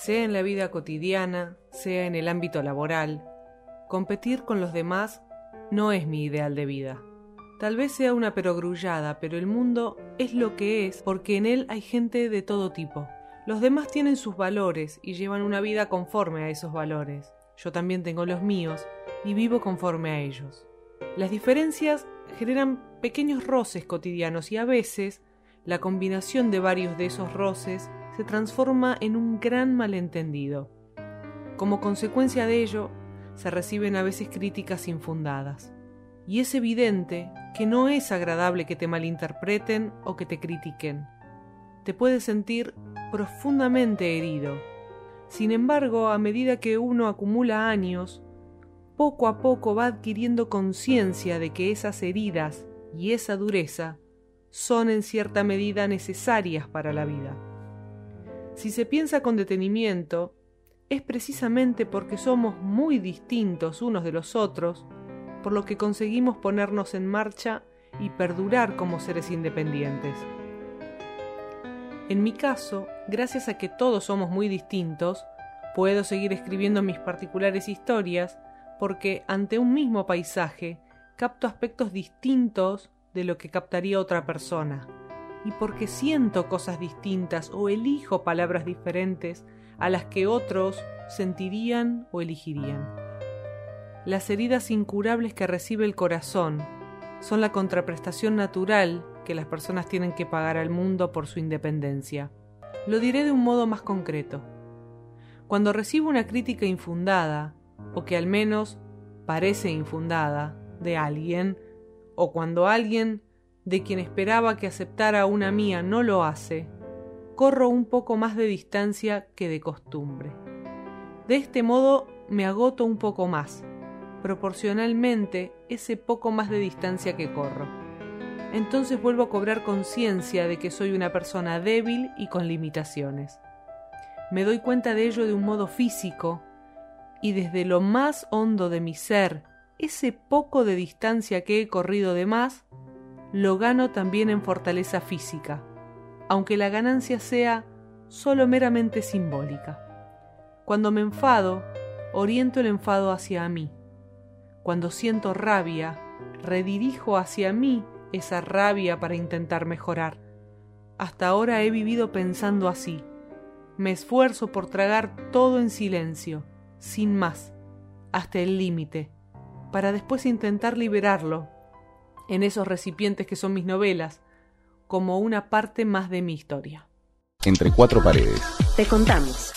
Sea en la vida cotidiana, sea en el ámbito laboral, competir con los demás no es mi ideal de vida. Tal vez sea una perogrullada, pero el mundo es lo que es porque en él hay gente de todo tipo. Los demás tienen sus valores y llevan una vida conforme a esos valores. Yo también tengo los míos y vivo conforme a ellos. Las diferencias generan pequeños roces cotidianos y a veces la combinación de varios de esos roces se transforma en un gran malentendido. Como consecuencia de ello, se reciben a veces críticas infundadas. Y es evidente que no es agradable que te malinterpreten o que te critiquen. Te puedes sentir profundamente herido. Sin embargo, a medida que uno acumula años, poco a poco va adquiriendo conciencia de que esas heridas y esa dureza son en cierta medida necesarias para la vida. Si se piensa con detenimiento, es precisamente porque somos muy distintos unos de los otros, por lo que conseguimos ponernos en marcha y perdurar como seres independientes. En mi caso, gracias a que todos somos muy distintos, puedo seguir escribiendo mis particulares historias porque ante un mismo paisaje capto aspectos distintos de lo que captaría otra persona, y porque siento cosas distintas o elijo palabras diferentes a las que otros sentirían o elegirían. Las heridas incurables que recibe el corazón son la contraprestación natural que las personas tienen que pagar al mundo por su independencia. Lo diré de un modo más concreto. Cuando recibo una crítica infundada, o que al menos parece infundada, de alguien, o cuando alguien de quien esperaba que aceptara una mía no lo hace, corro un poco más de distancia que de costumbre. De este modo me agoto un poco más, proporcionalmente ese poco más de distancia que corro. Entonces vuelvo a cobrar conciencia de que soy una persona débil y con limitaciones. Me doy cuenta de ello de un modo físico y desde lo más hondo de mi ser, ese poco de distancia que he corrido de más, lo gano también en fortaleza física, aunque la ganancia sea solo meramente simbólica. Cuando me enfado, oriento el enfado hacia mí. Cuando siento rabia, redirijo hacia mí esa rabia para intentar mejorar. Hasta ahora he vivido pensando así. Me esfuerzo por tragar todo en silencio, sin más, hasta el límite, para después intentar liberarlo en esos recipientes que son mis novelas, como una parte más de mi historia. Entre cuatro paredes. Te contamos.